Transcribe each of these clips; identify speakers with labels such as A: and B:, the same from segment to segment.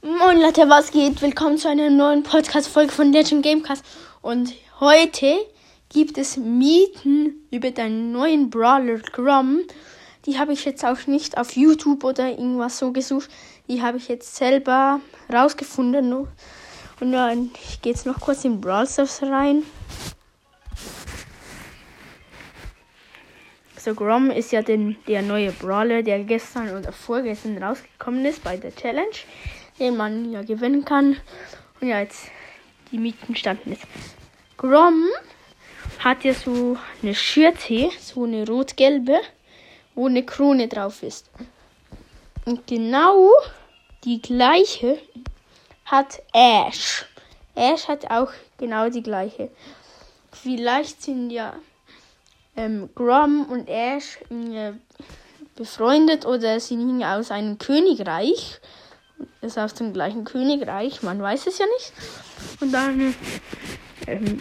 A: Moin Leute, was geht? Willkommen zu einer neuen Podcast-Folge von Legend Gamecast. Und heute gibt es Mieten über den neuen Brawler Grom. Die habe ich jetzt auch nicht auf YouTube oder irgendwas so gesucht. Die habe ich jetzt selber rausgefunden. Und dann gehe jetzt noch kurz in Brawl Stars rein. So, Grom ist ja den, der neue Brawler, der gestern oder vorgestern rausgekommen ist bei der Challenge den man ja gewinnen kann. Und ja, jetzt die Mieten standen ist. Grom hat ja so eine Schürze, so eine rot-gelbe, wo eine Krone drauf ist. Und genau die gleiche hat Ash. Ash hat auch genau die gleiche. Vielleicht sind ja ähm, Grom und Ash äh, befreundet oder sind aus einem Königreich ist aus dem gleichen Königreich, man weiß es ja nicht. Und dann ähm,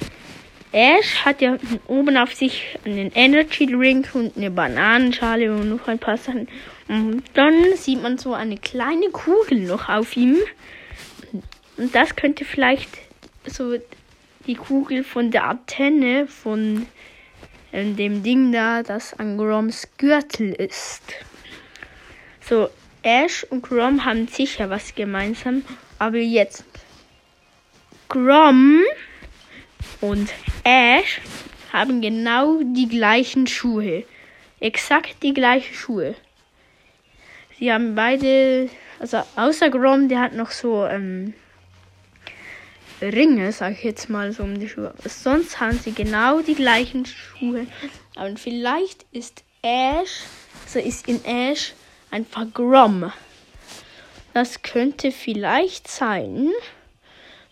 A: Ash hat ja oben auf sich einen Energy Drink und eine Bananenschale und noch ein paar Sachen. Und dann sieht man so eine kleine Kugel noch auf ihm. Und das könnte vielleicht so die Kugel von der Antenne von ähm, dem Ding da, das an Groms Gürtel ist. So, Ash und Grom haben sicher was gemeinsam, aber jetzt Grom und Ash haben genau die gleichen Schuhe. Exakt die gleichen Schuhe. Sie haben beide, also außer Grom, der hat noch so ähm, Ringe, sag ich jetzt mal so um die Schuhe. Sonst haben sie genau die gleichen Schuhe. Aber vielleicht ist Ash, so also ist in Ash Einfach Grom. Das könnte vielleicht sein.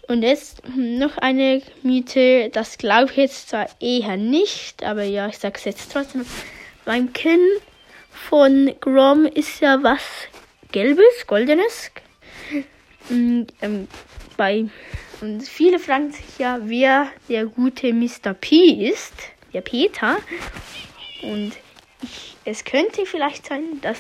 A: Und jetzt noch eine Miete. Das glaube ich jetzt zwar eher nicht, aber ja, ich sage es jetzt trotzdem. Mein Kinn von Grom ist ja was Gelbes, Goldenes. Und, ähm, bei, und viele fragen sich ja, wer der gute Mr. P ist. Der Peter. Und ich, es könnte vielleicht sein, dass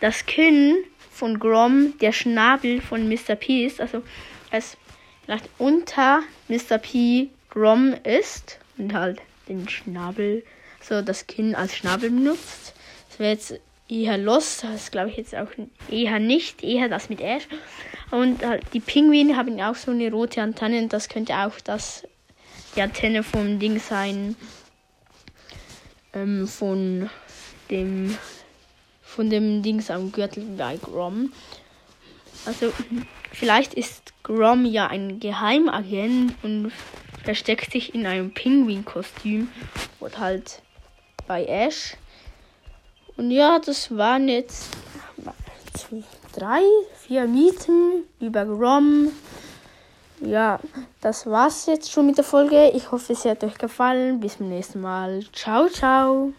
A: das Kinn von Grom der Schnabel von Mr. P ist. Also es vielleicht unter Mr. P Grom ist und halt den Schnabel, so das Kinn als Schnabel benutzt. Das wäre jetzt eher los. Das glaube ich jetzt auch eher nicht. Eher das mit Ash. Und halt die Pinguine haben auch so eine rote Antenne. Das könnte auch das die Antenne vom Ding sein. Ähm, von dem von dem Dings am Gürtel bei Grom. Also vielleicht ist Grom ja ein Geheimagent und versteckt sich in einem Pinguin-Kostüm oder halt bei Ash. Und ja, das waren jetzt drei, vier Mieten über Grom. Ja, das war's jetzt schon mit der Folge. Ich hoffe, es hat euch gefallen. Bis zum nächsten Mal. Ciao, ciao.